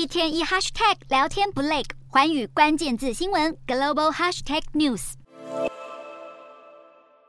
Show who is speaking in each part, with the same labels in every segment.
Speaker 1: 一天一 hashtag 聊天不累，寰宇关键字新闻 global hashtag news。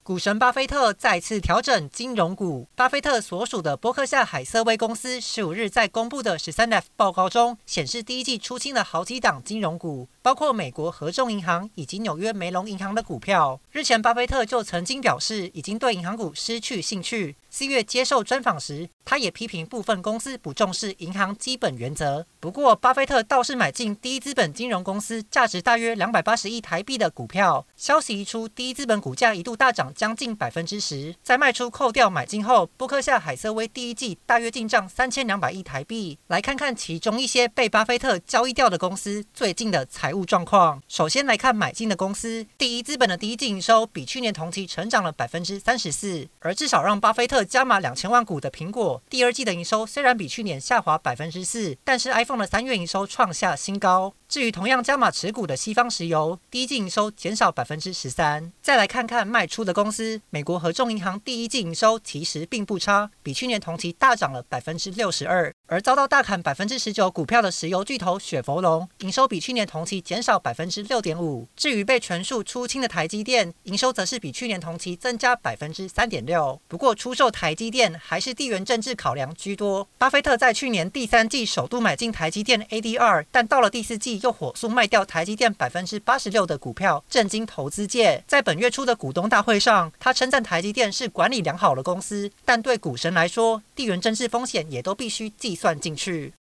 Speaker 2: 股神巴菲特再次调整金融股。巴菲特所属的波克夏海瑟威公司十五日在公布的十三 F 报告中显示，第一季出清了好几档金融股，包括美国合众银行以及纽约梅隆银行的股票。日前，巴菲特就曾经表示，已经对银行股失去兴趣。四月接受专访时，他也批评部分公司不重视银行基本原则。不过，巴菲特倒是买进第一资本金融公司价值大约两百八十亿台币的股票。消息一出，第一资本股价一度大涨将近百分之十。在卖出扣掉买进后，波克夏海瑟威第一季大约进账三千两百亿台币。来看看其中一些被巴菲特交易掉的公司最近的财务状况。首先来看买进的公司，第一资本的第一季营收比去年同期成长了百分之三十四，而至少让巴菲特。加码两千万股的苹果，第二季的营收虽然比去年下滑百分之四，但是 iPhone 的三月营收创下新高。至于同样加码持股的西方石油，第一季营收减少百分之十三。再来看看卖出的公司，美国合众银行第一季营收其实并不差，比去年同期大涨了百分之六十二。而遭到大砍百分之十九股票的石油巨头雪佛龙，营收比去年同期减少百分之六点五。至于被全数出清的台积电，营收则是比去年同期增加百分之三点六。不过出售台积电还是地缘政治考量居多。巴菲特在去年第三季首度买进台积电 ADR，但到了第四季。又火速卖掉台积电百分之八十六的股票，震惊投资界。在本月初的股东大会上，他称赞台积电是管理良好的公司，但对股神来说，地缘政治风险也都必须计算进去。